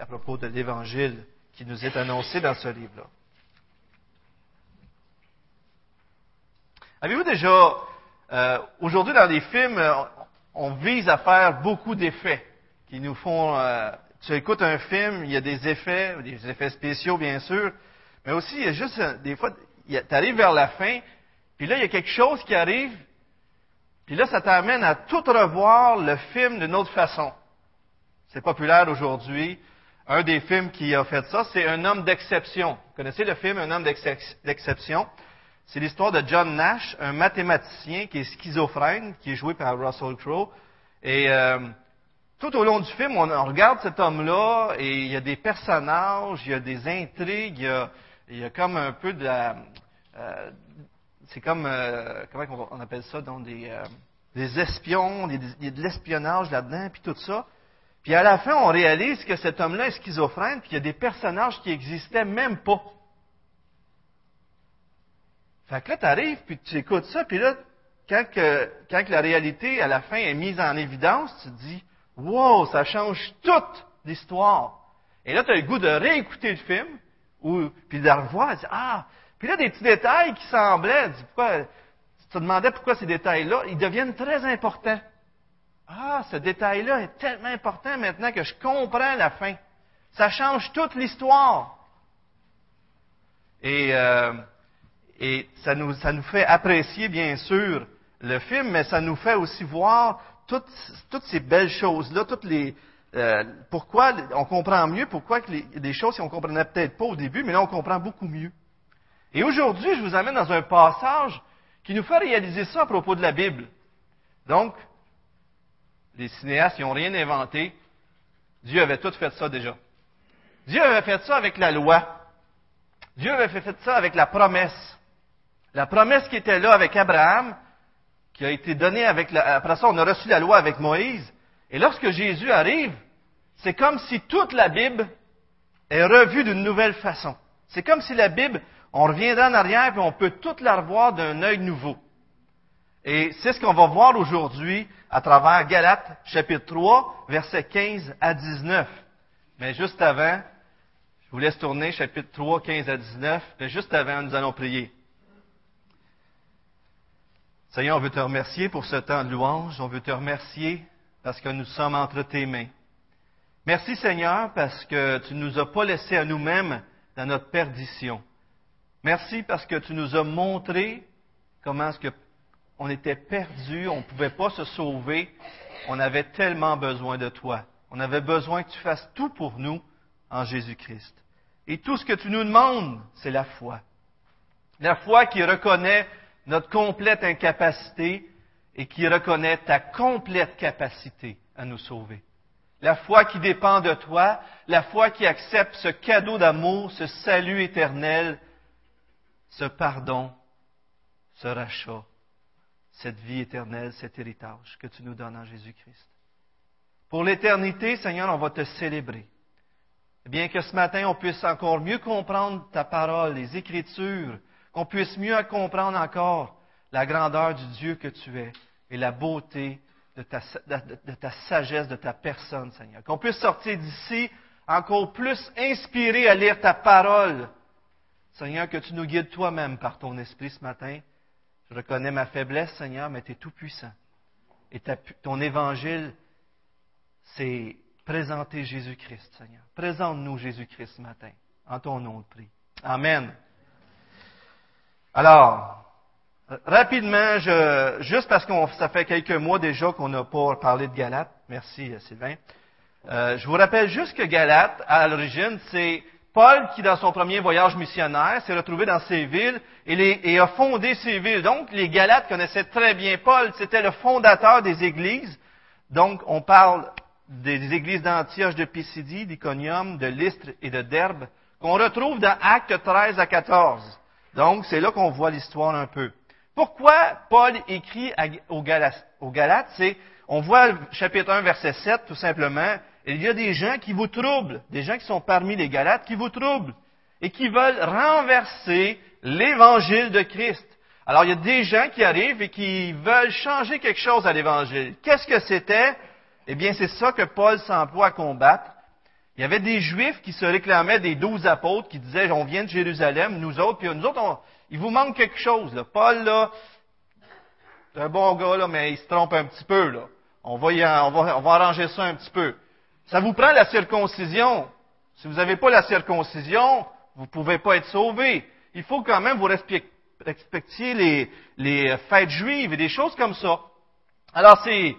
à propos de l'Évangile qui nous est annoncé dans ce livre-là. Avez-vous déjà, euh, aujourd'hui dans les films, on vise à faire beaucoup d'effets qui nous font... Euh, tu écoutes un film, il y a des effets, des effets spéciaux bien sûr, mais aussi il y a juste des fois, tu arrives vers la fin, puis là il y a quelque chose qui arrive, puis là ça t'amène à tout revoir le film d'une autre façon. C'est populaire aujourd'hui. Un des films qui a fait ça, c'est Un homme d'exception. Vous connaissez le film Un homme d'exception? C'est l'histoire de John Nash, un mathématicien qui est schizophrène, qui est joué par Russell Crowe. Et euh, tout au long du film, on, regarde cet homme-là et il y a des personnages, il y a des intrigues, il y a, comme un peu de. Euh, c'est comme... Euh, comment on appelle ça? Donc des, des espions, il y a de l'espionnage là-dedans, puis tout ça. Puis à la fin, on réalise que cet homme-là est schizophrène, puis qu'il y a des personnages qui n'existaient même pas. Fait que là, tu arrives, puis tu écoutes ça, puis là, quand, quand la réalité, à la fin, est mise en évidence, tu te dis, wow, ça change toute l'histoire. Et là, tu as le goût de réécouter le film, ou, puis de le revoir, et ah, puis là, des petits détails qui semblaient, tu, pourquoi, tu te demandais pourquoi ces détails-là, ils deviennent très importants. Ah, ce détail-là est tellement important maintenant que je comprends la fin. Ça change toute l'histoire. Et, euh, et ça, nous, ça nous fait apprécier, bien sûr, le film, mais ça nous fait aussi voir toutes, toutes ces belles choses-là, toutes les, euh, pourquoi on comprend mieux pourquoi que les, choses qu'on comprenait peut-être pas au début, mais là on comprend beaucoup mieux. Et aujourd'hui, je vous amène dans un passage qui nous fait réaliser ça à propos de la Bible. Donc, les cinéastes, n'ont rien inventé. Dieu avait tout fait ça déjà. Dieu avait fait ça avec la loi. Dieu avait fait ça avec la promesse. La promesse qui était là avec Abraham, qui a été donnée avec la, après ça, on a reçu la loi avec Moïse. Et lorsque Jésus arrive, c'est comme si toute la Bible est revue d'une nouvelle façon. C'est comme si la Bible, on reviendra en arrière et on peut toute la revoir d'un œil nouveau. Et c'est ce qu'on va voir aujourd'hui à travers Galates chapitre 3, versets 15 à 19. Mais juste avant, je vous laisse tourner chapitre 3, 15 à 19, mais juste avant, nous allons prier. Seigneur, on veut te remercier pour ce temps de louange. On veut te remercier parce que nous sommes entre tes mains. Merci Seigneur parce que tu ne nous as pas laissés à nous-mêmes dans notre perdition. Merci parce que tu nous as montré comment est-ce que on était perdus, on ne pouvait pas se sauver. On avait tellement besoin de toi. On avait besoin que tu fasses tout pour nous en Jésus-Christ. Et tout ce que tu nous demandes, c'est la foi. La foi qui reconnaît notre complète incapacité et qui reconnaît ta complète capacité à nous sauver. La foi qui dépend de toi, la foi qui accepte ce cadeau d'amour, ce salut éternel, ce pardon, ce rachat cette vie éternelle, cet héritage que tu nous donnes en Jésus-Christ. Pour l'éternité, Seigneur, on va te célébrer. Bien que ce matin, on puisse encore mieux comprendre ta parole, les Écritures, qu'on puisse mieux comprendre encore la grandeur du Dieu que tu es et la beauté de ta, de ta sagesse, de ta personne, Seigneur. Qu'on puisse sortir d'ici encore plus inspiré à lire ta parole. Seigneur, que tu nous guides toi-même par ton esprit ce matin je reconnais ma faiblesse, Seigneur, mais tu es tout puissant. Et ton évangile, c'est présenter Jésus-Christ, Seigneur. Présente-nous Jésus-Christ ce matin. En ton nom, je prie. Amen. Alors, rapidement, je, juste parce que ça fait quelques mois déjà qu'on n'a pas parlé de Galate. Merci, Sylvain. Euh, je vous rappelle juste que Galate, à l'origine, c'est Paul, qui dans son premier voyage missionnaire, s'est retrouvé dans ces villes et, a fondé ces villes. Donc, les Galates connaissaient très bien Paul. C'était le fondateur des églises. Donc, on parle des églises d'Antioche, de Pisidie, d'Iconium, de Lystre et de Derbe, qu'on retrouve dans Actes 13 à 14. Donc, c'est là qu'on voit l'histoire un peu. Pourquoi Paul écrit aux Galates? C'est, on voit chapitre 1, verset 7, tout simplement, il y a des gens qui vous troublent, des gens qui sont parmi les Galates qui vous troublent et qui veulent renverser l'évangile de Christ. Alors il y a des gens qui arrivent et qui veulent changer quelque chose à l'évangile. Qu'est-ce que c'était? Eh bien, c'est ça que Paul s'emploie à combattre. Il y avait des Juifs qui se réclamaient des douze apôtres, qui disaient, on vient de Jérusalem, nous autres, puis nous autres, il vous manque quelque chose. Paul, là, c'est un bon gars, là, mais il se trompe un petit peu. Là. On, on, on va arranger ça un petit peu. Ça vous prend la circoncision. Si vous n'avez pas la circoncision, vous ne pouvez pas être sauvé. Il faut quand même vous respectiez les, les fêtes juives et des choses comme ça. Alors, ces,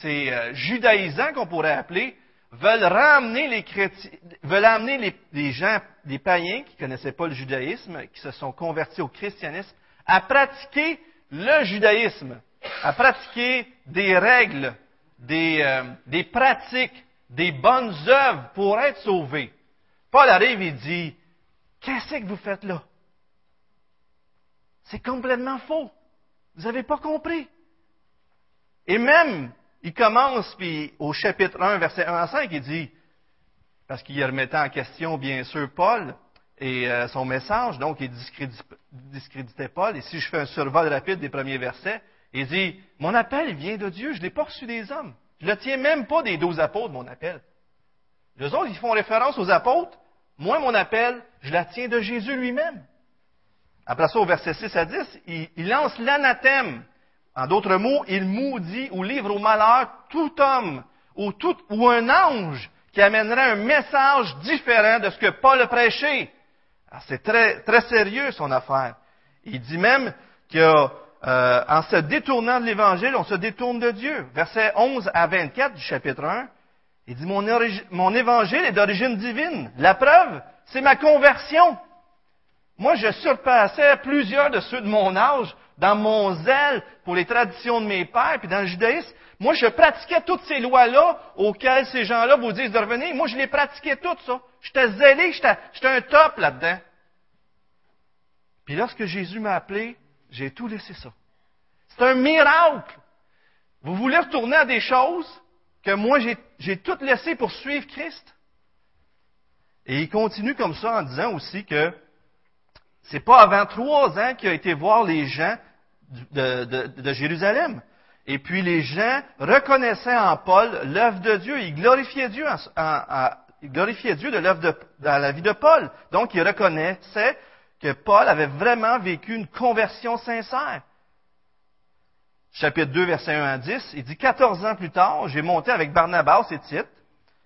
ces euh, judaïsants qu'on pourrait appeler veulent ramener les chrétiens, veulent amener les, les gens, les païens qui connaissaient pas le judaïsme, qui se sont convertis au christianisme, à pratiquer le judaïsme, à pratiquer des règles, des, euh, des pratiques, des bonnes œuvres pour être sauvés. Paul arrive et dit, qu'est-ce que vous faites là? C'est complètement faux. Vous n'avez pas compris. Et même, il commence, puis au chapitre 1, verset 1 à 5, il dit, parce qu'il remettait en question, bien sûr, Paul et euh, son message, donc il discréditait Paul. Et si je fais un survol rapide des premiers versets, il dit, mon appel vient de Dieu, je ne l'ai pas reçu des hommes. Je le tiens même pas des douze apôtres, mon appel. Les autres, ils font référence aux apôtres. Moi, mon appel, je la tiens de Jésus lui-même. Après ça, au verset 6 à 10, il, lance l'anathème en d'autres mots, il maudit ou livre au malheur tout homme ou, tout, ou un ange qui amènerait un message différent de ce que Paul a prêché. C'est très, très sérieux son affaire. Il dit même qu'en euh, se détournant de l'Évangile, on se détourne de Dieu. Verset 11 à 24 du chapitre 1, il dit, mon, mon Évangile est d'origine divine. La preuve, c'est ma conversion. Moi, je surpassais plusieurs de ceux de mon âge dans mon zèle pour les traditions de mes pères, puis dans le judaïsme, moi, je pratiquais toutes ces lois-là auxquelles ces gens-là vous disent de revenir. Moi, je les pratiquais toutes, ça. J'étais zélé, j'étais un top là-dedans. Puis lorsque Jésus m'a appelé, j'ai tout laissé ça. C'est un miracle. Vous voulez retourner à des choses que moi, j'ai tout laissé pour suivre Christ? Et il continue comme ça en disant aussi que c'est pas avant trois ans qu'il a été voir les gens de, Jérusalem. Et puis les gens reconnaissaient en Paul l'œuvre de Dieu. Ils glorifiaient Dieu, Dieu de l'œuvre dans la vie de Paul. Donc ils reconnaissaient que Paul avait vraiment vécu une conversion sincère. Chapitre 2, verset 1 à 10, il dit, 14 ans plus tard, j'ai monté avec Barnabas et Tite.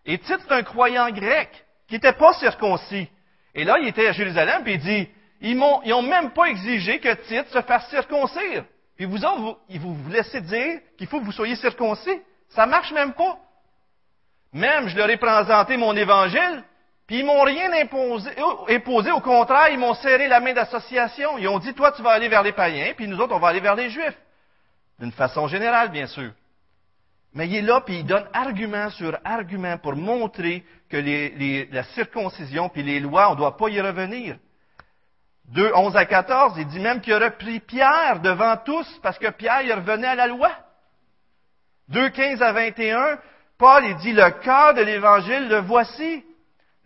Et Tite, c'est un croyant grec qui n'était pas circoncis. Et là, il était à Jérusalem, puis il dit, ils n'ont même pas exigé que Tite se fasse circoncire. Puis vous, vous, vous laissez dire qu'il faut que vous soyez circoncis. Ça marche même pas. Même, je leur ai présenté mon évangile, puis ils m'ont rien imposé, imposé. Au contraire, ils m'ont serré la main d'association. Ils ont dit, toi, tu vas aller vers les païens, puis nous autres, on va aller vers les juifs. D'une façon générale, bien sûr. Mais il est là, puis il donne argument sur argument pour montrer que la circoncision puis les lois, on ne doit pas y revenir. 2, 11 à 14, il dit même qu'il aurait pris Pierre devant tous parce que Pierre, il revenait à la loi. 2, 15 à 21, Paul, il dit, le cœur de l'évangile, le voici.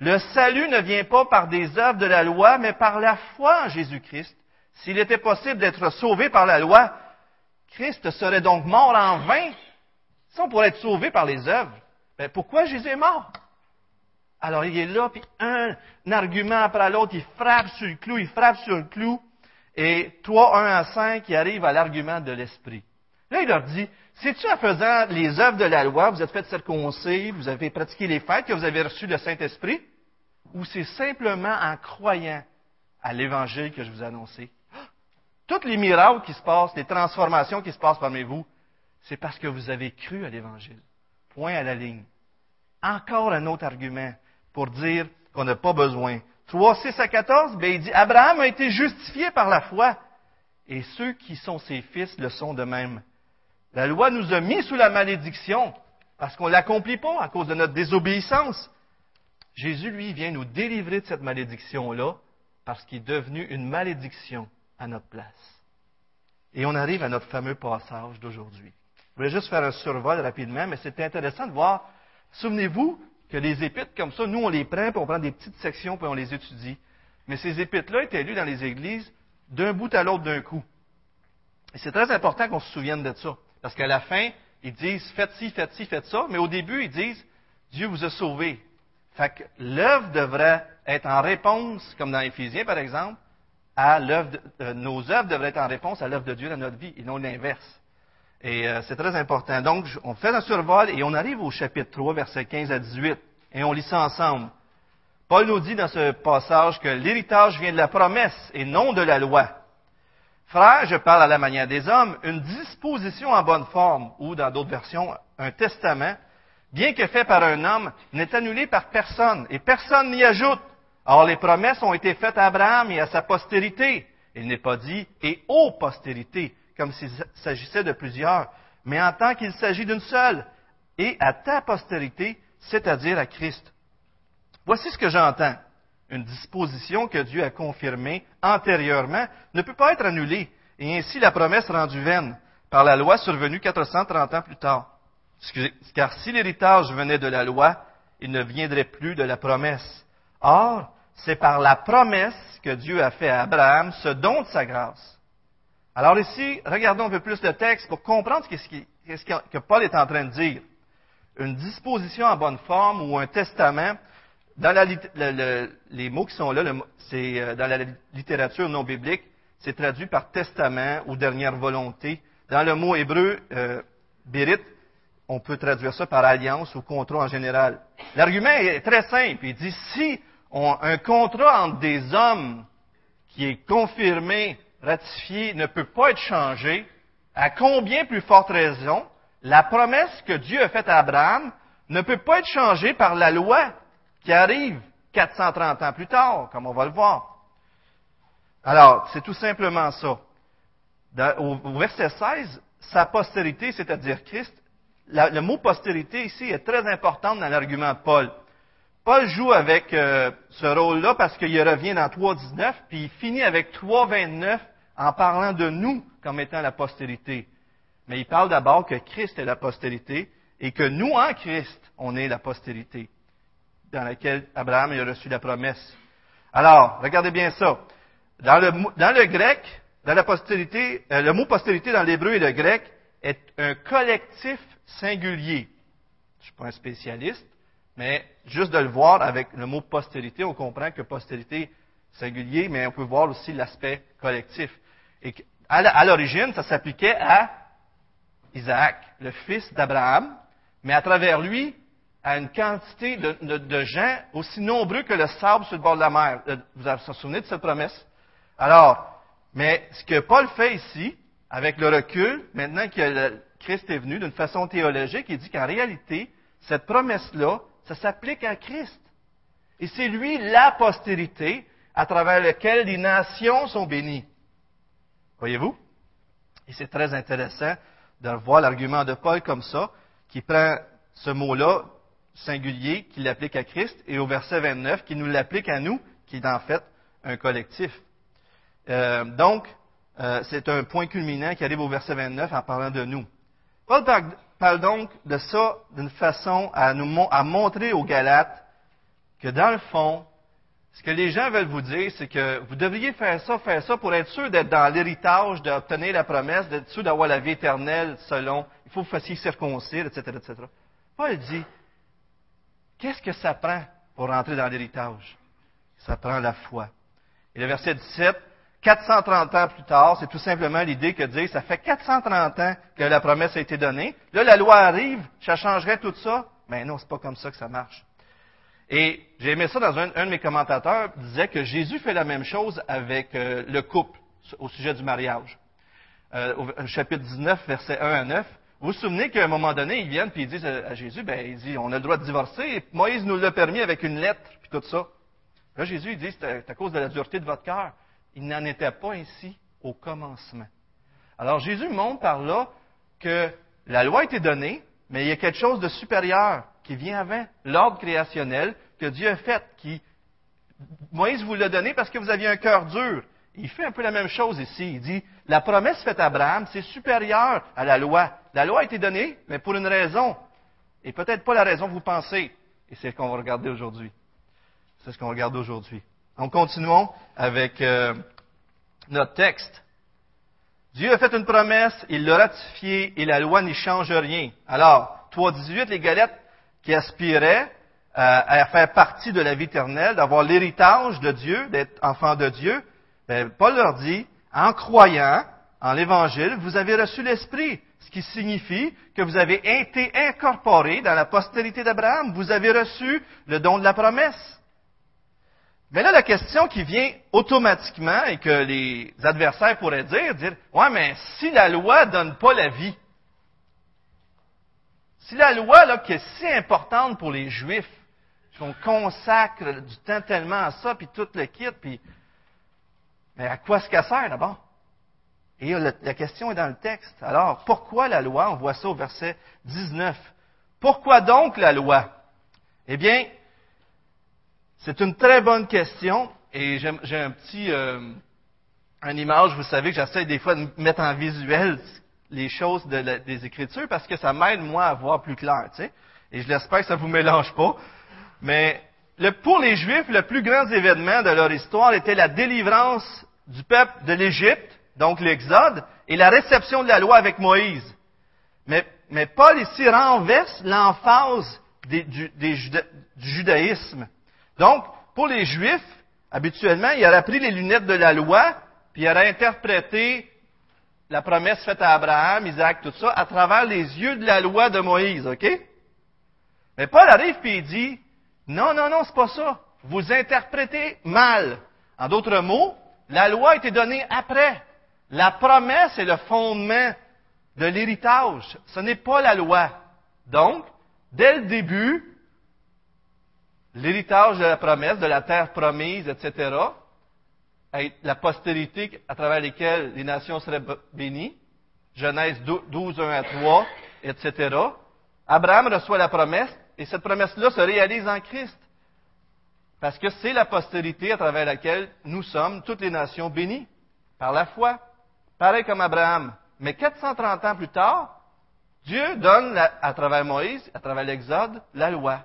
Le salut ne vient pas par des œuvres de la loi, mais par la foi en Jésus-Christ. S'il était possible d'être sauvé par la loi, Christ serait donc mort en vain. Si on pourrait être sauvé par les œuvres, ben pourquoi Jésus est mort? Alors il est là, puis un, argument après l'autre, il frappe sur le clou, il frappe sur le clou, et 3, 1 à 5, il arrive à l'argument de l'esprit. Là, il leur dit, c'est-tu en faisant les œuvres de la loi, vous êtes fait circoncis, vous avez pratiqué les fêtes, que vous avez reçu le Saint-Esprit, ou c'est simplement en croyant à l'Évangile que je vous ai annoncé? Toutes les miracles qui se passent, les transformations qui se passent parmi vous, c'est parce que vous avez cru à l'Évangile. Point à la ligne. Encore un autre argument pour dire qu'on n'a pas besoin. 3, 6 à 14, ben, il dit, Abraham a été justifié par la foi, et ceux qui sont ses fils le sont de même. La loi nous a mis sous la malédiction, parce qu'on ne l'accomplit pas à cause de notre désobéissance. Jésus, lui, vient nous délivrer de cette malédiction-là, parce qu'il est devenu une malédiction à notre place. Et on arrive à notre fameux passage d'aujourd'hui. Je voulais juste faire un survol rapidement, mais c'était intéressant de voir. Souvenez-vous, que les épîtres comme ça, nous, on les prend, puis on prend des petites sections, puis on les étudie. Mais ces épîtres-là étaient lues dans les églises d'un bout à l'autre d'un coup. Et c'est très important qu'on se souvienne de ça. Parce qu'à la fin, ils disent, faites ci, faites ci, faites ça. Mais au début, ils disent, Dieu vous a sauvé. Fait que l'œuvre devrait être en réponse, comme dans Éphésiens par exemple, à l'œuvre, euh, nos œuvres devraient être en réponse à l'œuvre de Dieu dans notre vie, et non l'inverse. Et euh, c'est très important. Donc, on fait un survol et on arrive au chapitre 3, versets 15 à 18, et on lit ça ensemble. Paul nous dit dans ce passage que l'héritage vient de la promesse et non de la loi. Frère, je parle à la manière des hommes, une disposition en bonne forme, ou dans d'autres versions, un testament, bien que fait par un homme, n'est annulé par personne, et personne n'y ajoute. Or, les promesses ont été faites à Abraham et à sa postérité. Il n'est pas dit et aux postérités, comme s'il s'agissait de plusieurs, mais en tant qu'il s'agit d'une seule, et à ta postérité, c'est-à-dire à Christ. Voici ce que j'entends. Une disposition que Dieu a confirmée antérieurement ne peut pas être annulée, et ainsi la promesse rendue vaine par la loi survenue 430 ans plus tard. Car si l'héritage venait de la loi, il ne viendrait plus de la promesse. Or, c'est par la promesse que Dieu a fait à Abraham ce don de sa grâce. Alors ici, regardons un peu plus le texte pour comprendre ce que Paul est en train de dire. Une disposition en bonne forme ou un testament, dans la, les mots qui sont là, c'est euh, dans la littérature non biblique, c'est traduit par testament ou dernière volonté. Dans le mot hébreu, euh, on peut traduire ça par alliance ou contrat en général. L'argument est très simple. Il dit si un contrat entre des hommes qui est confirmé, ratifié, ne peut pas être changé, à combien plus forte raison la promesse que Dieu a faite à Abraham ne peut pas être changée par la loi qui arrive 430 ans plus tard, comme on va le voir. Alors, c'est tout simplement ça. au, verset 16, sa postérité, c'est-à-dire Christ, le mot postérité ici est très important dans l'argument de Paul. Paul joue avec euh, ce rôle-là parce qu'il revient dans 3.19, puis il finit avec 3.29 en parlant de nous comme étant la postérité. Mais il parle d'abord que Christ est la postérité et que nous, en Christ, on est la postérité dans laquelle Abraham a reçu la promesse. Alors, regardez bien ça. Dans le, grec, dans la postérité, euh, le mot postérité dans l'hébreu et le grec est un collectif singulier. Je ne suis pas un spécialiste, mais juste de le voir avec le mot postérité, on comprend que postérité singulier, mais on peut voir aussi l'aspect collectif. Et à l'origine, ça s'appliquait à Isaac, le fils d'Abraham, mais à travers lui, à une quantité de, gens aussi nombreux que le sable sur le bord de la mer. Euh, vous vous souvenez de cette promesse? Alors, mais ce que Paul fait ici, avec le recul, maintenant que Christ est venu d'une façon théologique, il dit qu'en réalité, cette promesse-là, ça s'applique à Christ. Et c'est lui la postérité à travers laquelle les nations sont bénies. Voyez-vous? Et c'est très intéressant de voir l'argument de Paul comme ça, qui prend ce mot-là, singulier, qui l'applique à Christ, et au verset 29, qui nous l'applique à nous, qui est en fait un collectif. Euh, donc, euh, c'est un point culminant qui arrive au verset 29 en parlant de nous. Paul parle donc de ça d'une façon à, nous, montrer aux Galates que dans le fond, ce que les gens veulent vous dire, c'est que vous devriez faire ça, faire ça pour être sûr d'être dans l'héritage, d'obtenir la promesse, d'être sûr d'avoir la vie éternelle selon, il faut que vous fassiez circoncire, etc., etc. Paul dit, qu'est-ce que ça prend pour rentrer dans l'héritage? Ça prend la foi. Et le verset 17, 430 ans plus tard, c'est tout simplement l'idée que dire, ça fait 430 ans que la promesse a été donnée. Là, la loi arrive, ça changerait tout ça. Mais non, c'est pas comme ça que ça marche. Et j'ai aimé ça dans un, de mes commentateurs, disait que Jésus fait la même chose avec euh, le couple au sujet du mariage. Euh, au chapitre 19, versets 1 à 9. Vous vous souvenez qu'à un moment donné, ils viennent puis ils disent à Jésus, ben, il dit, on a le droit de divorcer, et Moïse nous l'a permis avec une lettre, puis tout ça. Là, Jésus, il dit, c'est à cause de la dureté de votre cœur. Il n'en était pas ainsi au commencement. Alors Jésus montre par là que la loi a été donnée, mais il y a quelque chose de supérieur qui vient avant, l'ordre créationnel que Dieu a fait, qui Moïse vous l'a donné parce que vous aviez un cœur dur. Il fait un peu la même chose ici. Il dit, la promesse faite à Abraham, c'est supérieur à la loi. La loi a été donnée, mais pour une raison. Et peut-être pas la raison que vous pensez. Et c'est ce qu'on va regarder aujourd'hui. C'est ce qu'on regarde aujourd'hui. Donc, continuons avec euh, notre texte. Dieu a fait une promesse, il l'a ratifiée et la loi n'y change rien. Alors, 3.18, les galettes qui aspiraient à, faire partie de la vie éternelle, d'avoir l'héritage de Dieu, d'être enfant de Dieu, ben, Paul leur dit, en croyant en l'Évangile, vous avez reçu l'Esprit, ce qui signifie que vous avez été incorporé dans la postérité d'Abraham, vous avez reçu le don de la promesse. Mais là, la question qui vient automatiquement et que les adversaires pourraient dire, dire, ouais, mais si la loi donne pas la vie, si la loi, là, qui est si importante pour les Juifs, qu'on consacre du temps tellement à ça, puis tout le kit, puis mais à quoi est-ce qu'elle sert d'abord? Et la, question est dans le texte. Alors, pourquoi la loi? On voit ça au verset 19. Pourquoi donc la loi? Eh bien, c'est une très bonne question et j'ai un petit, euh, image, vous savez que j'essaie des fois de mettre en visuel les choses des Écritures parce que ça m'aide moi à voir plus clair, tu sais. Et je l'espère que ça vous mélange pas. Mais pour les Juifs, le plus grand événement de leur histoire était la délivrance du peuple de l'Égypte, donc l'Exode, et la réception de la loi avec Moïse. Mais, Paul ici renverse l'emphase du, judaïsme. Donc, pour les Juifs, habituellement, il aurait pris les lunettes de la loi, puis il aurait interprété la promesse faite à Abraham, Isaac, tout ça, à travers les yeux de la loi de Moïse, OK? Mais Paul arrive et il dit, non, non, non, c'est pas ça. Vous interprétez mal. En d'autres mots, la loi a été donnée après. La promesse est le fondement de l'héritage. Ce n'est pas la loi. Donc, dès le début, l'héritage de la promesse, de la terre promise, etc., la postérité à travers laquelle les nations seraient bénies, Genèse 12, 1 à 3, etc. Abraham reçoit la promesse, et cette promesse-là se réalise en Christ. Parce que c'est la postérité à travers laquelle nous sommes, toutes les nations, bénies par la foi. Pareil comme Abraham. Mais 430 ans plus tard, Dieu donne, à travers Moïse, à travers l'Exode, la loi.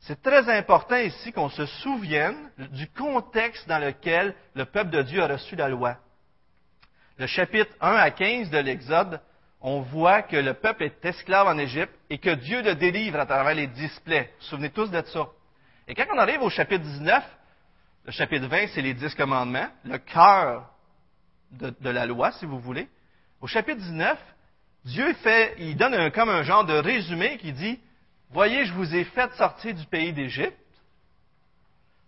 C'est très important ici qu'on se souvienne du contexte dans lequel le peuple de Dieu a reçu la loi. Le chapitre 1 à 15 de l'Exode on voit que le peuple est esclave en Égypte et que Dieu le délivre à travers les displays. Vous vous souvenez tous de ça? Et quand on arrive au chapitre 19, le chapitre 20, c'est les dix commandements, le cœur de, la loi, si vous voulez. Au chapitre 19, Dieu fait, il donne comme un genre de résumé qui dit, voyez, je vous ai fait sortir du pays d'Égypte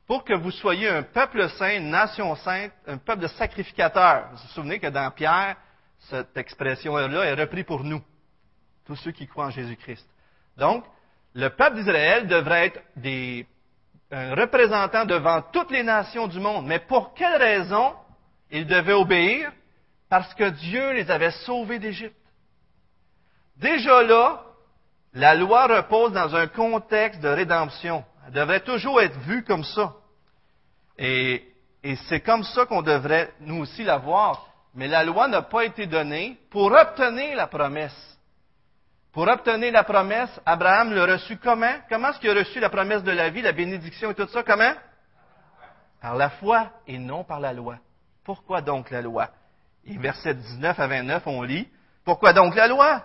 pour que vous soyez un peuple saint, une nation sainte, un peuple de sacrificateurs. Vous vous souvenez que dans Pierre, cette expression-là est reprise pour nous, tous ceux qui croient en Jésus-Christ. Donc, le peuple d'Israël devrait être des, un représentant devant toutes les nations du monde. Mais pour quelle raison ils devaient obéir? Parce que Dieu les avait sauvés d'Égypte. Déjà là, la loi repose dans un contexte de rédemption. Elle devrait toujours être vue comme ça. Et, et c'est comme ça qu'on devrait nous aussi la voir. Mais la loi n'a pas été donnée pour obtenir la promesse. Pour obtenir la promesse, Abraham l'a reçu comment? Comment est-ce qu'il a reçu la promesse de la vie, la bénédiction et tout ça? Comment? Par la foi et non par la loi. Pourquoi donc la loi? Et verset 19 à 29, on lit, Pourquoi donc la loi?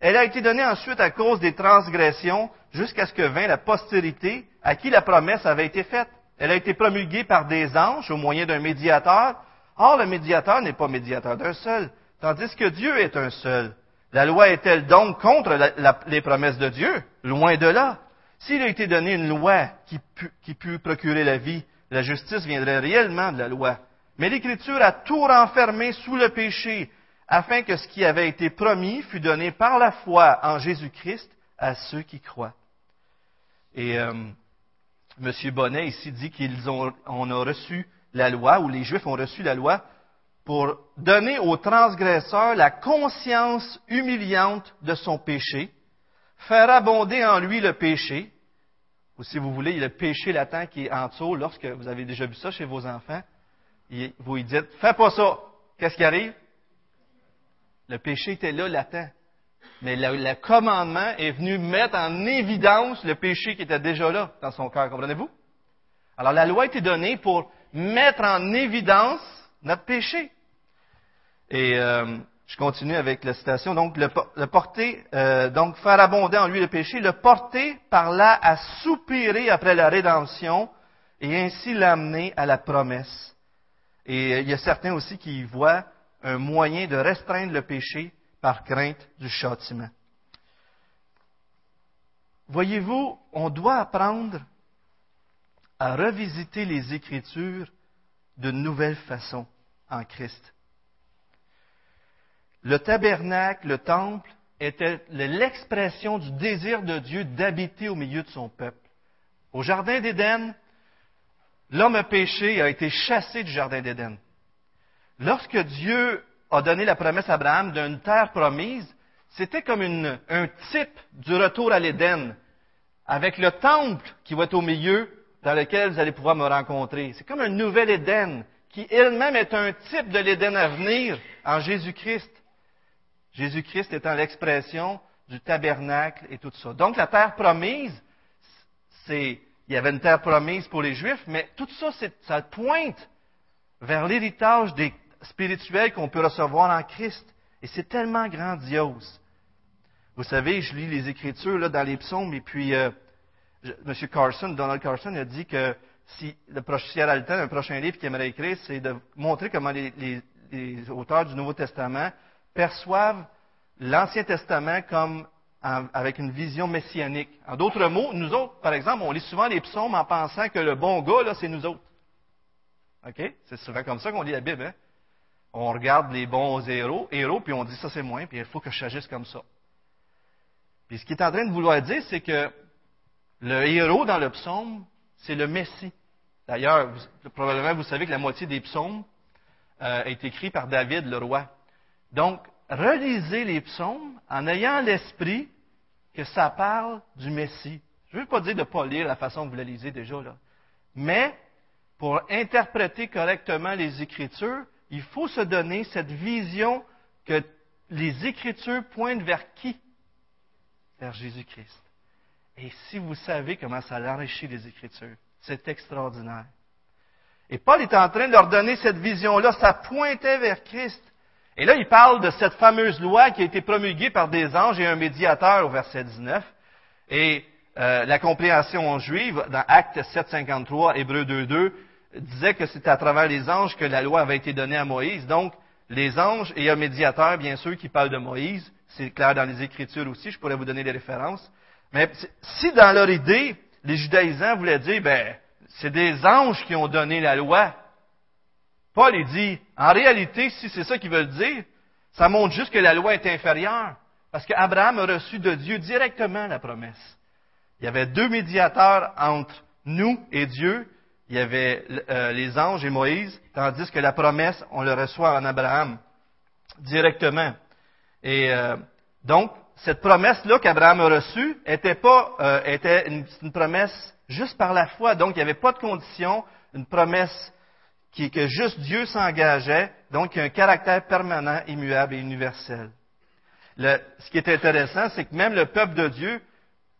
Elle a été donnée ensuite à cause des transgressions jusqu'à ce que vint la postérité à qui la promesse avait été faite. Elle a été promulguée par des anges au moyen d'un médiateur Or, le médiateur n'est pas médiateur d'un seul, tandis que Dieu est un seul. La loi est-elle donc contre les promesses de Dieu? Loin de là. S'il a été donné une loi qui, put procurer la vie, la justice viendrait réellement de la loi. Mais l'Écriture a tout renfermé sous le péché, afin que ce qui avait été promis fût donné par la foi en Jésus-Christ à ceux qui croient. Et euh, M. Bonnet ici dit qu'ils ont on a reçu la loi, ou les Juifs ont reçu la loi, pour donner au transgresseur la conscience humiliante de son péché, faire abonder en lui le péché, ou si vous voulez, le péché latent qui est en dessous, lorsque vous avez déjà vu ça chez vos enfants, vous dites, fais pas ça. Qu'est-ce qui arrive? Le péché était là, latent. Mais le, commandement est venu mettre en évidence le péché qui était déjà là dans son cœur. Comprenez-vous? Alors la loi a donnée pour mettre en évidence notre péché. Et euh, je continue avec la citation. Donc, le, porter, euh, donc faire abonder en lui le péché, le porter par là à soupirer après la rédemption et ainsi l'amener à la promesse. Et euh, il y a certains aussi qui y voient un moyen de restreindre le péché par crainte du châtiment. Voyez-vous, on doit apprendre à revisiter les Écritures d'une nouvelle façon en Christ. Le tabernacle, le temple, était l'expression du désir de Dieu d'habiter au milieu de son peuple. Au Jardin d'Éden, l'homme péché a été chassé du Jardin d'Éden. Lorsque Dieu a donné la promesse à Abraham d'une terre promise, c'était comme un type du retour à l'Éden, avec le temple qui va être au milieu, dans lequel vous allez pouvoir me rencontrer. C'est comme un nouvel Éden, qui elle-même est un type de l'Éden à venir en Jésus-Christ. Jésus-Christ étant l'expression du tabernacle et tout ça. Donc la terre promise, c'est, il y avait une terre promise pour les Juifs, mais tout ça, ça pointe vers l'héritage spirituel qu'on peut recevoir en Christ. Et c'est tellement grandiose. Vous savez, je lis les Écritures là, dans les psaumes, et puis euh, M. Carson, Donald Carson, a dit que si le prochain un prochain livre qu'il aimerait écrire, c'est de montrer comment les, auteurs du Nouveau Testament perçoivent l'Ancien Testament comme avec une vision messianique. En d'autres mots, nous autres, par exemple, on lit souvent les psaumes en pensant que le bon gars, là, c'est nous autres. OK? C'est souvent comme ça qu'on lit la Bible. Hein? On regarde les bons héros, héros, puis on dit ça c'est moi, puis il faut que je s'agisse comme ça. Puis ce qu'il est en train de vouloir dire, c'est que le héros dans le psaume, c'est le Messie. D'ailleurs, probablement vous savez que la moitié des psaumes euh, est écrit par David le roi. Donc, relisez les psaumes en ayant l'esprit que ça parle du Messie. Je ne veux pas dire de ne pas lire la façon que vous la lisez déjà, là. Mais, pour interpréter correctement les Écritures, il faut se donner cette vision que les Écritures pointent vers qui? Vers Jésus-Christ. Et si vous savez comment ça enrichit les Écritures, c'est extraordinaire. Et Paul est en train de leur donner cette vision-là, ça pointait vers Christ. Et là, il parle de cette fameuse loi qui a été promulguée par des anges et un médiateur au verset 19. Et euh, la compréhension juive, dans Acte 7.53, Hébreu 2.2, disait que c'était à travers les anges que la loi avait été donnée à Moïse. Donc, les anges et un médiateur, bien sûr, qui parle de Moïse. C'est clair dans les Écritures aussi, je pourrais vous donner des références. Mais si dans leur idée, les judaïsants voulaient dire, ben, c'est des anges qui ont donné la loi, Paul, dit, en réalité, si c'est ça qu'ils veulent dire, ça montre juste que la loi est inférieure. Parce qu'Abraham a reçu de Dieu directement la promesse. Il y avait deux médiateurs entre nous et Dieu. Il y avait euh, les anges et Moïse, tandis que la promesse, on le reçoit en Abraham directement. Et euh, donc, cette promesse-là qu'Abraham a reçue était pas euh, était une, promesse juste par la foi. Donc, il n'y avait pas de condition, une promesse qui, que juste Dieu s'engageait, donc y a un caractère permanent, immuable et universel. Le, ce qui est intéressant, c'est que même le peuple de Dieu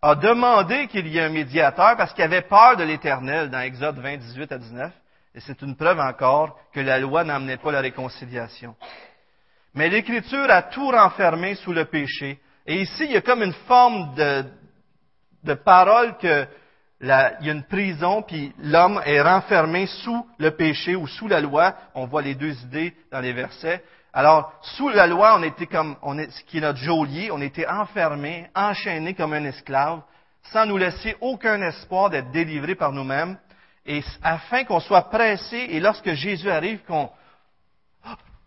a demandé qu'il y ait un médiateur parce qu'il avait peur de l'Éternel dans Exode 20, 18 à 19. Et c'est une preuve encore que la loi n'amenait pas la réconciliation. Mais l'Écriture a tout renfermé sous le péché. Et ici, il y a comme une forme de, parole que il y a une prison, puis l'homme est renfermé sous le péché ou sous la loi. On voit les deux idées dans les versets. Alors, sous la loi, on était comme, on est, ce qui est notre geôlier, on était enfermé, enchaîné comme un esclave, sans nous laisser aucun espoir d'être délivré par nous-mêmes, et afin qu'on soit pressé, et lorsque Jésus arrive, qu'on,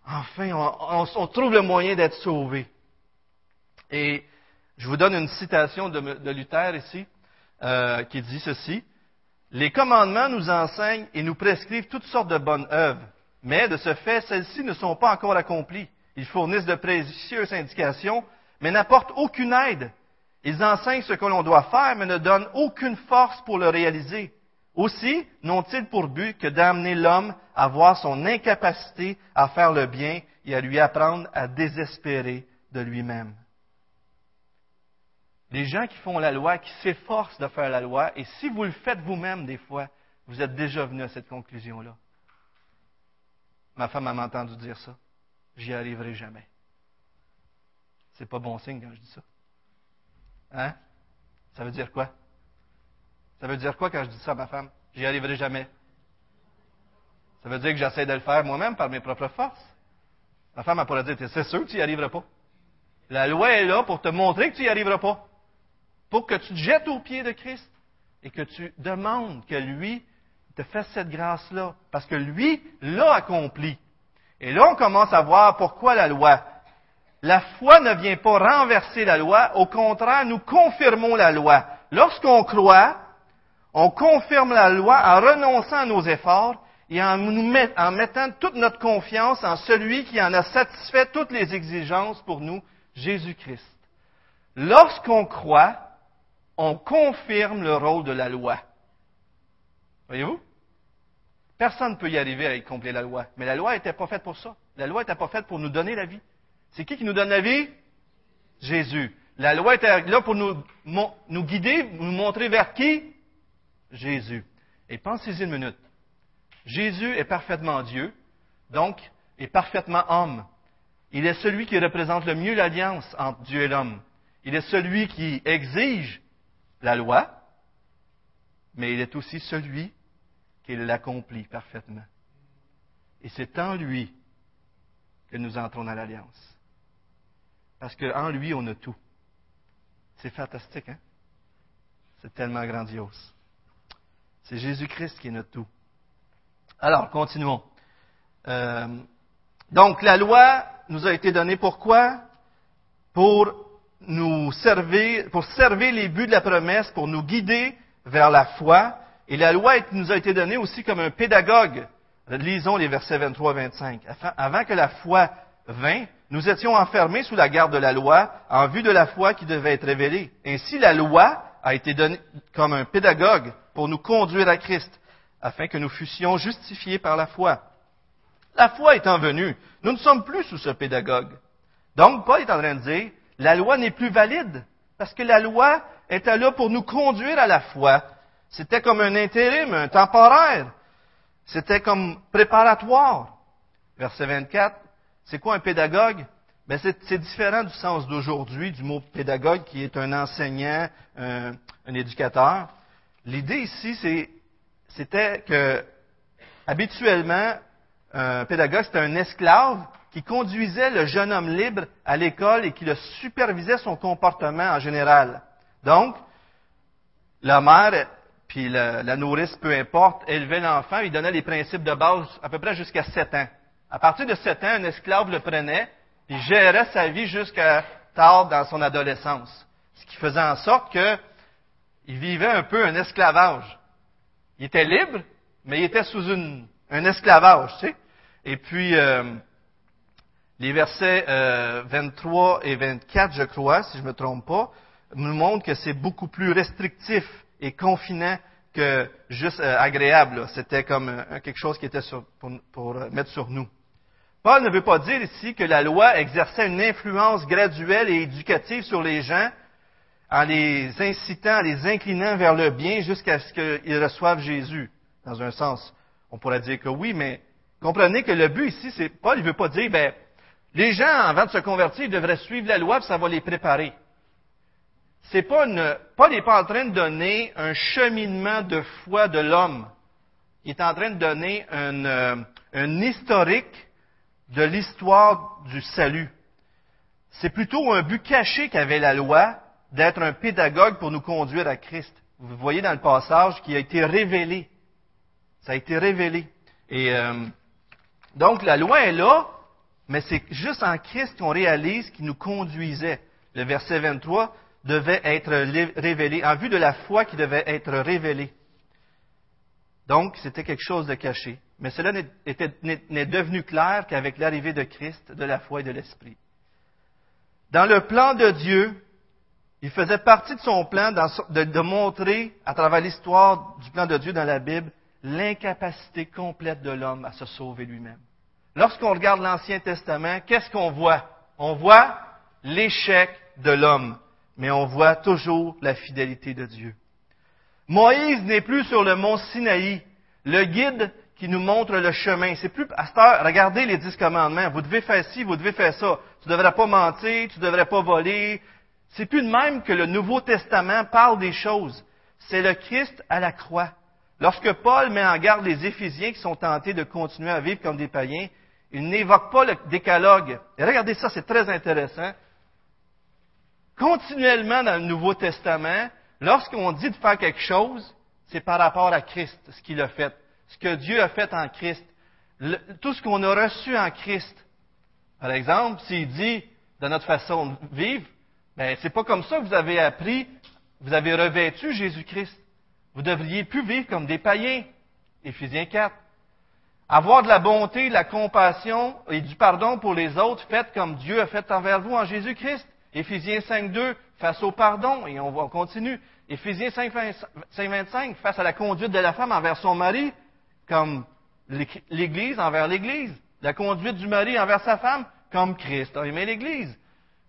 enfin, on, trouve le moyen d'être sauvé. Et je vous donne une citation de, Luther ici. Euh, qui dit ceci. Les commandements nous enseignent et nous prescrivent toutes sortes de bonnes œuvres, mais de ce fait, celles-ci ne sont pas encore accomplies. Ils fournissent de précieuses indications, mais n'apportent aucune aide. Ils enseignent ce que l'on doit faire, mais ne donnent aucune force pour le réaliser. Aussi n'ont-ils pour but que d'amener l'homme à voir son incapacité à faire le bien et à lui apprendre à désespérer de lui-même. Les gens qui font la loi, qui s'efforcent de faire la loi, et si vous le faites vous-même des fois, vous êtes déjà venu à cette conclusion-là. Ma femme m'a entendu dire ça. J'y arriverai jamais. C'est pas bon signe quand je dis ça. Hein? Ça veut dire quoi? Ça veut dire quoi quand je dis ça à ma femme? J'y arriverai jamais. Ça veut dire que j'essaie de le faire moi-même par mes propres forces. Ma femme, elle pourrait dire, c'est sûr que tu n'y arriveras pas. La loi est là pour te montrer que tu n'y arriveras pas. Pour que tu te jettes aux pieds de Christ et que tu demandes que lui te fasse cette grâce-là. Parce que lui l'a accompli. Et là, on commence à voir pourquoi la loi. La foi ne vient pas renverser la loi, au contraire, nous confirmons la loi. Lorsqu'on croit, on confirme la loi en renonçant à nos efforts et en, en mettant toute notre confiance en celui qui en a satisfait toutes les exigences pour nous, Jésus-Christ. Lorsqu'on croit, on confirme le rôle de la loi. Voyez-vous? Personne ne peut y arriver à accomplir la loi. Mais la loi n'était pas faite pour ça. La loi n'était pas faite pour nous donner la vie. C'est qui qui nous donne la vie? Jésus. La loi était là pour nous, nous guider, nous montrer vers qui? Jésus. Et pensez-y une minute. Jésus est parfaitement Dieu, donc est parfaitement homme. Il est celui qui représente le mieux l'alliance entre Dieu et l'homme. Il est celui qui exige la loi, mais il est aussi celui qui l'accomplit parfaitement. Et c'est en lui que nous entrons dans l'alliance. Parce qu'en lui, on a tout. C'est fantastique, hein? C'est tellement grandiose. C'est Jésus-Christ qui est notre tout. Alors, continuons. Euh, donc, la loi nous a été donnée pourquoi? Pour nous servir, pour servir les buts de la promesse, pour nous guider vers la foi. Et la loi nous a été donnée aussi comme un pédagogue. Lisons les versets 23 et 25. Avant que la foi vint, nous étions enfermés sous la garde de la loi en vue de la foi qui devait être révélée. Ainsi, la loi a été donnée comme un pédagogue pour nous conduire à Christ afin que nous fussions justifiés par la foi. La foi étant venue, nous ne sommes plus sous ce pédagogue. Donc, Paul est en train de dire, la loi n'est plus valide, parce que la loi était là pour nous conduire à la foi. C'était comme un intérim, un temporaire. C'était comme préparatoire. Verset 24, c'est quoi un pédagogue? Ben c'est différent du sens d'aujourd'hui du mot pédagogue qui est un enseignant, un, un éducateur. L'idée ici, c'était que habituellement, un pédagogue, c'était un esclave qui conduisait le jeune homme libre à l'école et qui le supervisait son comportement en général. Donc, la mère, puis la, nourrice, peu importe, élevait l'enfant, il donnait les principes de base à peu près jusqu'à 7 ans. À partir de 7 ans, un esclave le prenait, il gérait sa vie jusqu'à tard dans son adolescence. Ce qui faisait en sorte qu'il vivait un peu un esclavage. Il était libre, mais il était sous une, un esclavage, tu sais. Et puis, euh, les versets 23 euh, et 24, je crois, si je ne me trompe pas, nous montrent que c'est beaucoup plus restrictif et confinant que juste euh, agréable. C'était comme quelque chose qui était pour, pour mettre sur nous. Paul ne veut pas dire ici que la loi exerçait une influence graduelle et éducative sur les gens, en les incitant, en les inclinant vers le bien jusqu'à ce qu'ils reçoivent Jésus. Dans un sens, on pourrait dire que oui, mais comprenez que le but ici, c'est Paul ne veut pas dire, ben, les gens, avant de se convertir, ils devraient suivre la loi, puis ça va les préparer. C'est pas une, Paul n'est pas en train de donner un cheminement de foi de l'homme. Il est en train de donner un, euh, un historique de l'histoire du salut. C'est plutôt un but caché qu'avait la loi, d'être un pédagogue pour nous conduire à Christ. Vous voyez dans le passage qui a été révélé. Ça a été révélé. Et euh, donc la loi est là, mais c'est juste en Christ qu'on réalise qu'il nous conduisait. Le verset 23 devait être révélé, en vue de la foi qui devait être révélée. Donc, c'était quelque chose de caché. Mais cela n'est devenu clair qu'avec l'arrivée de Christ, de la foi et de l'Esprit. Dans le plan de Dieu, il faisait partie de son plan de, montrer, à travers l'histoire du plan de Dieu dans la Bible, l'incapacité complète de l'homme à se sauver lui-même. Lorsqu'on regarde l'Ancien Testament, qu'est-ce qu'on voit? On voit l'échec de l'homme, mais on voit toujours la fidélité de Dieu. Moïse n'est plus sur le mont Sinaï, le guide qui nous montre le chemin. C'est plus, à regardez les dix commandements. Vous devez faire ci, vous devez faire ça. Tu ne devrais pas mentir, tu ne devrais pas voler. C'est plus de même que le Nouveau Testament parle des choses. C'est le Christ à la croix. Lorsque Paul met en garde les Éphésiens qui sont tentés de continuer à vivre comme des païens, il n'évoque pas le décalogue. Et regardez ça, c'est très intéressant. Continuellement dans le Nouveau Testament, lorsqu'on dit de faire quelque chose, c'est par rapport à Christ, ce qu'il a fait, ce que Dieu a fait en Christ, tout ce qu'on a reçu en Christ. Par exemple, s'il dit de notre façon de vivre, ben, c'est pas comme ça que vous avez appris, vous avez revêtu Jésus-Christ. Vous devriez plus vivre comme des païens. Éphésiens 4. Avoir de la bonté, de la compassion et du pardon pour les autres, faites comme Dieu a fait envers vous en Jésus-Christ. Éphésiens 5.2, face au pardon, et on, continue. Éphésiens 5.25, face à la conduite de la femme envers son mari, comme l'Église envers l'Église. La conduite du mari envers sa femme, comme Christ a aimé l'Église.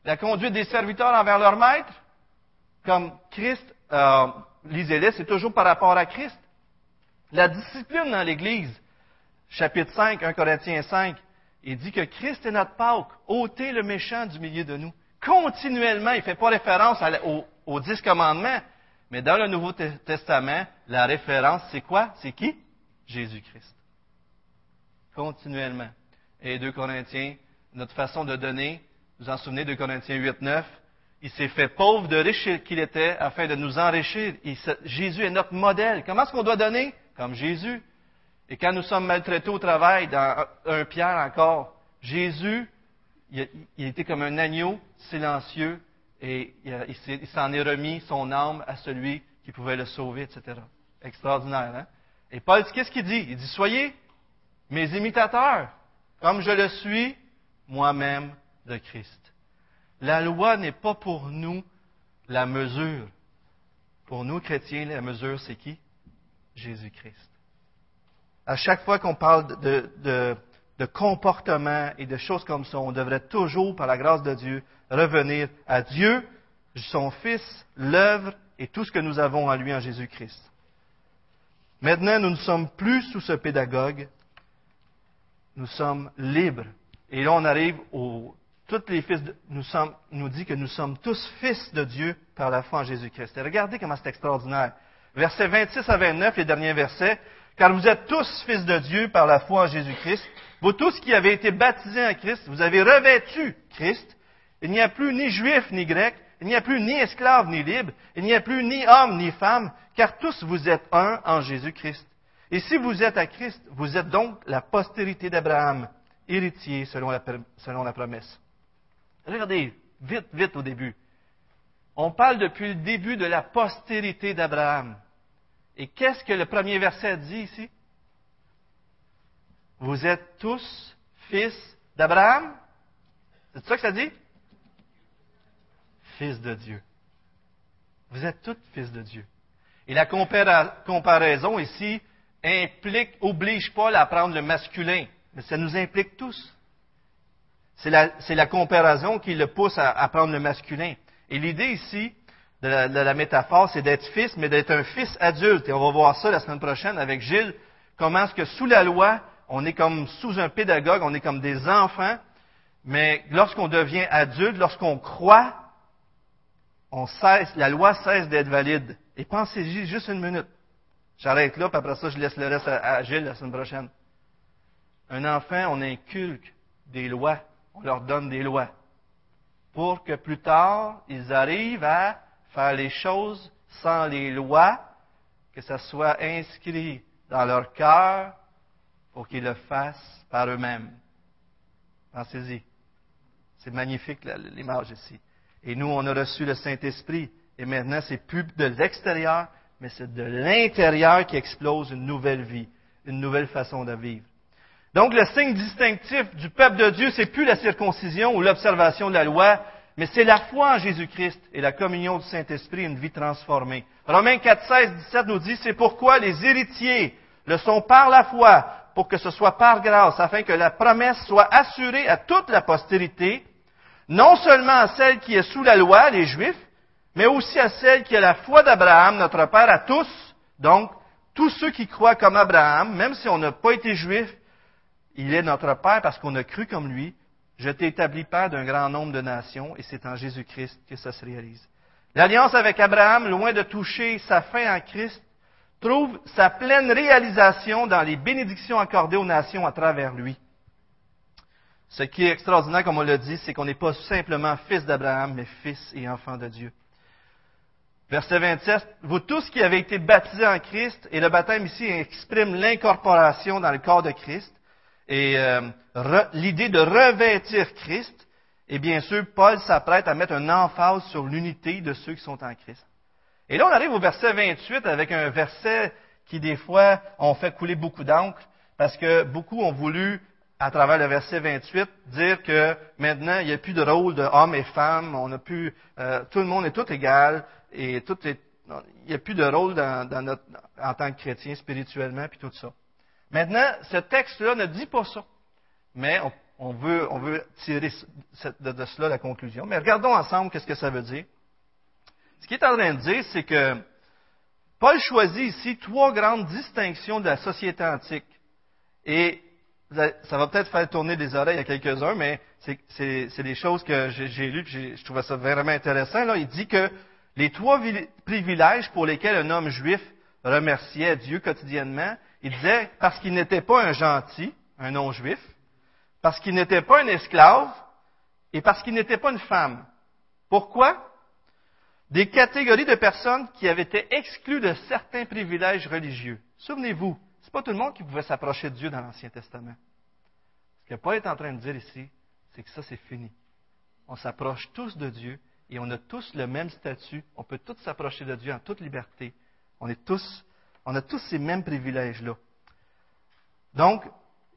La conduite des serviteurs envers leur maître, comme Christ, euh, lisez-les, c'est toujours par rapport à Christ. La discipline dans l'Église, chapitre 5, 1 Corinthiens 5, il dit que Christ est notre Pâque, ôtez le méchant du milieu de nous. Continuellement, il ne fait pas référence aux, dix commandements, mais dans le Nouveau Testament, la référence, c'est quoi? C'est qui? Jésus-Christ. Continuellement. Et 2 Corinthiens, notre façon de donner, vous en souvenez, 2 Corinthiens 8, 9, il s'est fait pauvre de riche qu'il était afin de nous enrichir. Jésus est notre modèle. Comment est-ce qu'on doit donner? Comme Jésus. Et quand nous sommes maltraités au travail, dans un Pierre encore, Jésus, il, était comme un agneau silencieux et il, s'en est remis son âme à celui qui pouvait le sauver, etc. Extraordinaire, hein? Et Paul, qu'est-ce qu'il dit? Il dit, soyez mes imitateurs, comme je le suis moi-même de Christ. La loi n'est pas pour nous la mesure. Pour nous, chrétiens, la mesure, c'est qui? Jésus-Christ. À chaque fois qu'on parle de, comportement et de choses comme ça, on devrait toujours, par la grâce de Dieu, revenir à Dieu, son Fils, l'œuvre et tout ce que nous avons en lui en Jésus-Christ. Maintenant, nous ne sommes plus sous ce pédagogue, nous sommes libres. Et là, on arrive au tous les fils nous, sommes, nous dit que nous sommes tous fils de Dieu par la foi en Jésus-Christ. Et regardez comment c'est extraordinaire. Versets 26 à 29, les derniers versets. Car vous êtes tous fils de Dieu par la foi en Jésus-Christ. Vous tous qui avez été baptisés en Christ, vous avez revêtu Christ. Il n'y a plus ni juif ni grec, il n'y a plus ni esclave ni libre, il n'y a plus ni homme ni femme, car tous vous êtes un en Jésus-Christ. Et si vous êtes à Christ, vous êtes donc la postérité d'Abraham, héritier selon la, selon la promesse. Regardez, vite, vite au début. On parle depuis le début de la postérité d'Abraham. Et qu'est-ce que le premier verset dit ici? Vous êtes tous fils d'Abraham? C'est ça que ça dit? Fils de Dieu. Vous êtes tous fils de Dieu. Et la comparaison ici implique, oblige Paul à prendre le masculin, mais ça nous implique tous. C'est la, comparaison qui le pousse à, prendre le masculin. Et l'idée ici de la, métaphore, c'est d'être fils, mais d'être un fils adulte. Et on va voir ça la semaine prochaine avec Gilles. Comment est-ce que sous la loi, on est comme sous un pédagogue, on est comme des enfants, mais lorsqu'on devient adulte, lorsqu'on croit, on cesse, la loi cesse d'être valide. Et pensez-y juste une minute. J'arrête là, puis après ça, je laisse le reste à Gilles la semaine prochaine. Un enfant, on inculque des lois on leur donne des lois pour que plus tard, ils arrivent à faire les choses sans les lois, que ça soit inscrit dans leur cœur pour qu'ils le fassent par eux-mêmes. Pensez-y. C'est magnifique l'image ici. Et nous, on a reçu le Saint-Esprit. Et maintenant, c'est plus de l'extérieur, mais c'est de l'intérieur qui explose une nouvelle vie, une nouvelle façon de vivre. Donc le signe distinctif du peuple de Dieu, c'est plus la circoncision ou l'observation de la loi, mais c'est la foi en Jésus-Christ et la communion du Saint-Esprit, une vie transformée. Romains 4, 16, 17 nous dit, c'est pourquoi les héritiers le sont par la foi, pour que ce soit par grâce, afin que la promesse soit assurée à toute la postérité, non seulement à celle qui est sous la loi, les Juifs, mais aussi à celle qui est la foi d'Abraham, notre Père, à tous, donc tous ceux qui croient comme Abraham, même si on n'a pas été juif, il est notre Père parce qu'on a cru comme lui. Je t'ai établi Père d'un grand nombre de nations et c'est en Jésus-Christ que ça se réalise. L'alliance avec Abraham, loin de toucher sa fin en Christ, trouve sa pleine réalisation dans les bénédictions accordées aux nations à travers lui. Ce qui est extraordinaire, comme on l'a dit, c'est qu'on n'est pas simplement fils d'Abraham, mais fils et enfant de Dieu. Verset 27, vous tous qui avez été baptisés en Christ, et le baptême ici exprime l'incorporation dans le corps de Christ, et euh, l'idée de revêtir Christ, et bien sûr, Paul s'apprête à mettre un emphase sur l'unité de ceux qui sont en Christ. Et là, on arrive au verset 28 avec un verset qui, des fois, ont fait couler beaucoup d'encre, parce que beaucoup ont voulu, à travers le verset 28, dire que maintenant, il n'y a plus de rôle de hommes et femmes, on a plus, euh, tout le monde est tout égal, et tout est, il n'y a plus de rôle dans, notre, en tant que chrétien spirituellement, puis tout ça. Maintenant, ce texte-là ne dit pas ça. Mais on, veut, on veut tirer de, cela la conclusion. Mais regardons ensemble qu'est-ce que ça veut dire. Ce qu'il est en train de dire, c'est que Paul choisit ici trois grandes distinctions de la société antique. Et ça va peut-être faire tourner des oreilles à quelques-uns, mais c'est des choses que j'ai lues et je trouvais ça vraiment intéressant. Là, il dit que les trois privilèges pour lesquels un homme juif remerciait Dieu quotidiennement, il disait parce qu'il n'était pas un gentil, un non-juif, parce qu'il n'était pas un esclave et parce qu'il n'était pas une femme. Pourquoi? Des catégories de personnes qui avaient été exclues de certains privilèges religieux. Souvenez-vous, c'est pas tout le monde qui pouvait s'approcher de Dieu dans l'Ancien Testament. Ce que Paul est en train de dire ici, c'est que ça, c'est fini. On s'approche tous de Dieu et on a tous le même statut. On peut tous s'approcher de Dieu en toute liberté. On est tous on a tous ces mêmes privilèges-là. Donc,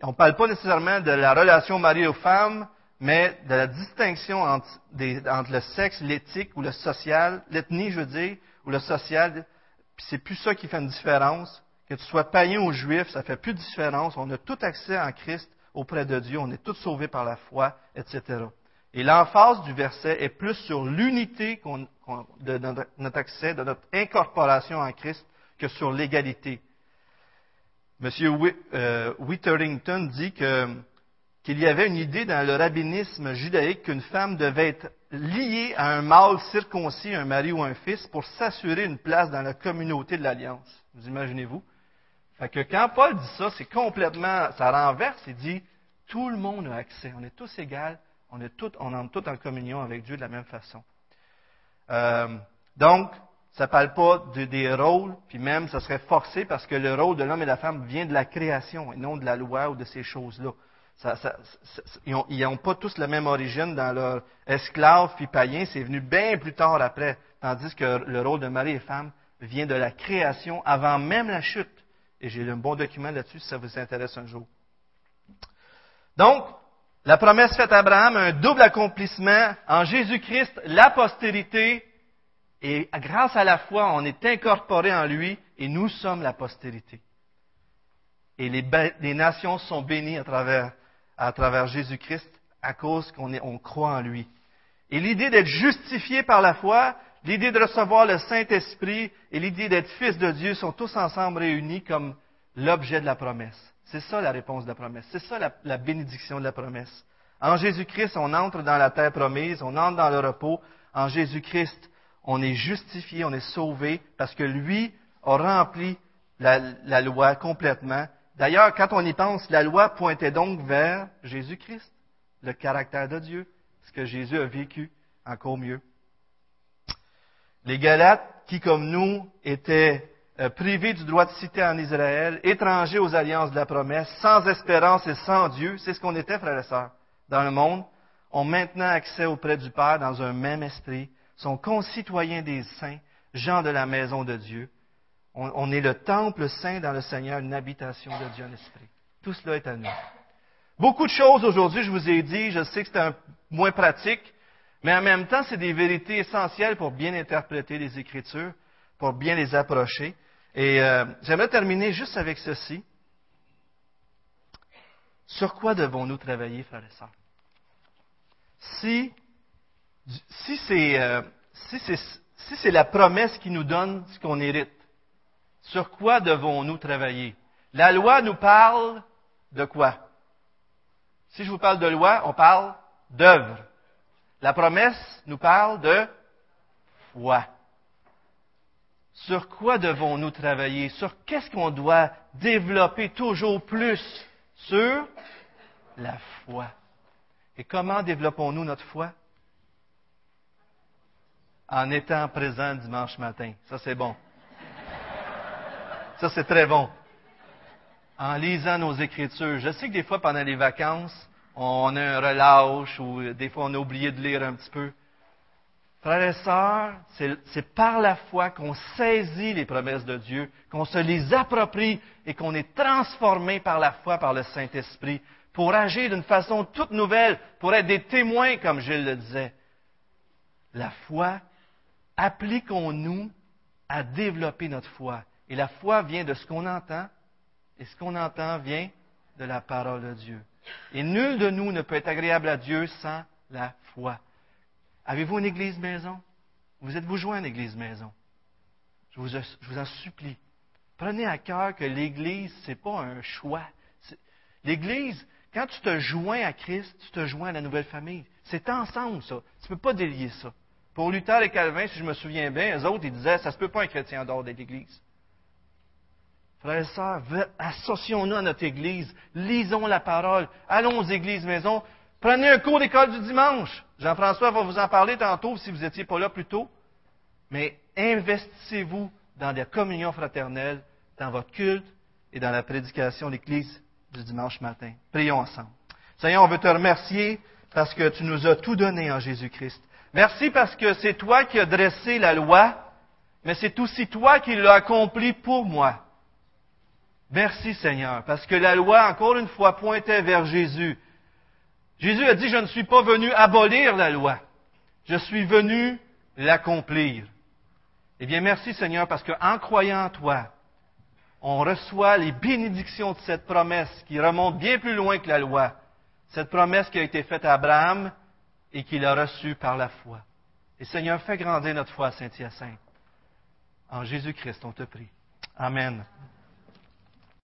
on ne parle pas nécessairement de la relation mari ou femme, mais de la distinction entre, le sexe, l'éthique ou le social, l'ethnie, je veux dire, ou le social. Puis c'est plus ça qui fait une différence. Que tu sois païen ou juif, ça fait plus de différence. On a tout accès en Christ auprès de Dieu. On est tous sauvés par la foi, etc. Et l'emphase du verset est plus sur l'unité de notre accès, de notre incorporation en Christ, que sur l'égalité. Monsieur euh, Witherington dit qu'il y avait une idée dans le rabbinisme judaïque qu'une femme devait être liée à un mâle circoncis, un mari ou un fils, pour s'assurer une place dans la communauté de l'Alliance. Vous imaginez-vous? Fait que quand Paul dit ça, c'est complètement, ça renverse, il dit, tout le monde a accès, on est tous égaux, on, est tous, on entre tous en communion avec Dieu de la même façon. Euh, donc, ça ne parle pas de, des rôles, puis même ça serait forcé parce que le rôle de l'homme et de la femme vient de la création et non de la loi ou de ces choses-là. ils n'ont pas tous la même origine dans leur esclave puis païen, c'est venu bien plus tard après, tandis que le rôle de mari et femme vient de la création avant même la chute. Et j'ai un bon document là-dessus si ça vous intéresse un jour. Donc, la promesse faite à Abraham, un double accomplissement en Jésus-Christ, la postérité et grâce à la foi, on est incorporé en lui et nous sommes la postérité. Et les, nations sont bénies à travers, Jésus-Christ à cause qu'on on croit en lui. Et l'idée d'être justifié par la foi, l'idée de recevoir le Saint-Esprit et l'idée d'être fils de Dieu sont tous ensemble réunis comme l'objet de la promesse. C'est ça la réponse de la promesse. C'est ça la, la bénédiction de la promesse. En Jésus-Christ, on entre dans la terre promise, on entre dans le repos. En Jésus-Christ, on est justifié, on est sauvé, parce que lui a rempli la, loi complètement. D'ailleurs, quand on y pense, la loi pointait donc vers Jésus-Christ, le caractère de Dieu, ce que Jésus a vécu encore mieux. Les Galates, qui comme nous étaient euh, privés du droit de cité en Israël, étrangers aux alliances de la promesse, sans espérance et sans Dieu, c'est ce qu'on était, frères et sœurs, dans le monde, ont maintenant accès auprès du Père dans un même esprit, sont concitoyens des saints, gens de la maison de Dieu. On, est le temple saint dans le Seigneur, une habitation de Dieu en esprit. Tout cela est à nous. Beaucoup de choses aujourd'hui, je vous ai dit, je sais que c'est un moins pratique, mais en même temps, c'est des vérités essentielles pour bien interpréter les Écritures, pour bien les approcher. Et euh, j'aimerais terminer juste avec ceci. Sur quoi devons-nous travailler, frères et sœurs? Si si c'est euh, si c'est la promesse qui nous donne ce qu'on hérite, Sur quoi devons-nous travailler? La loi nous parle de quoi? Si je vous parle de loi, on parle d'œuvre. La promesse nous parle de foi. Sur quoi devons-nous travailler? Sur qu'est-ce qu'on doit développer toujours plus? Sur la foi. Et comment développons-nous notre foi? En étant présent dimanche matin. Ça, c'est bon. Ça, c'est très bon. En lisant nos Écritures. Je sais que des fois, pendant les vacances, on a un relâche ou des fois, on a oublié de lire un petit peu. Frères et sœurs, c'est par la foi qu'on saisit les promesses de Dieu, qu'on se les approprie et qu'on est transformé par la foi, par le Saint-Esprit, pour agir d'une façon toute nouvelle, pour être des témoins, comme Gilles le disait. La foi, appliquons-nous à développer notre foi. Et la foi vient de ce qu'on entend, et ce qu'on entend vient de la parole de Dieu. Et nul de nous ne peut être agréable à Dieu sans la foi. Avez-vous une église maison? Vous êtes-vous joint à une église maison? Je vous, je vous en supplie. Prenez à cœur que l'église, ce n'est pas un choix. L'église, quand tu te joins à Christ, tu te joins à la nouvelle famille. C'est ensemble, ça. Tu ne peux pas délier ça. Pour Luther et Calvin, si je me souviens bien, eux autres, ils disaient, ça ne se peut pas un chrétien en dehors de l'Église. Frères et sœurs, associons-nous à notre Église, lisons la parole, allons aux églises maison, prenez un cours d'école du dimanche. Jean-François va vous en parler tantôt si vous n'étiez pas là plus tôt. Mais investissez-vous dans la communion fraternelle, dans votre culte et dans la prédication de l'Église du dimanche matin. Prions ensemble. Seigneur, on veut te remercier parce que tu nous as tout donné en Jésus-Christ. Merci parce que c'est toi qui as dressé la loi, mais c'est aussi toi qui l'as accompli pour moi. Merci Seigneur, parce que la loi, encore une fois, pointait vers Jésus. Jésus a dit, je ne suis pas venu abolir la loi, je suis venu l'accomplir. Eh bien, merci Seigneur, parce qu'en croyant en toi, on reçoit les bénédictions de cette promesse qui remonte bien plus loin que la loi. Cette promesse qui a été faite à Abraham et qu'il a reçue par la foi. Et Seigneur, fais grandir notre foi, Saint-Hyacinthe. En Jésus-Christ, on te prie. Amen.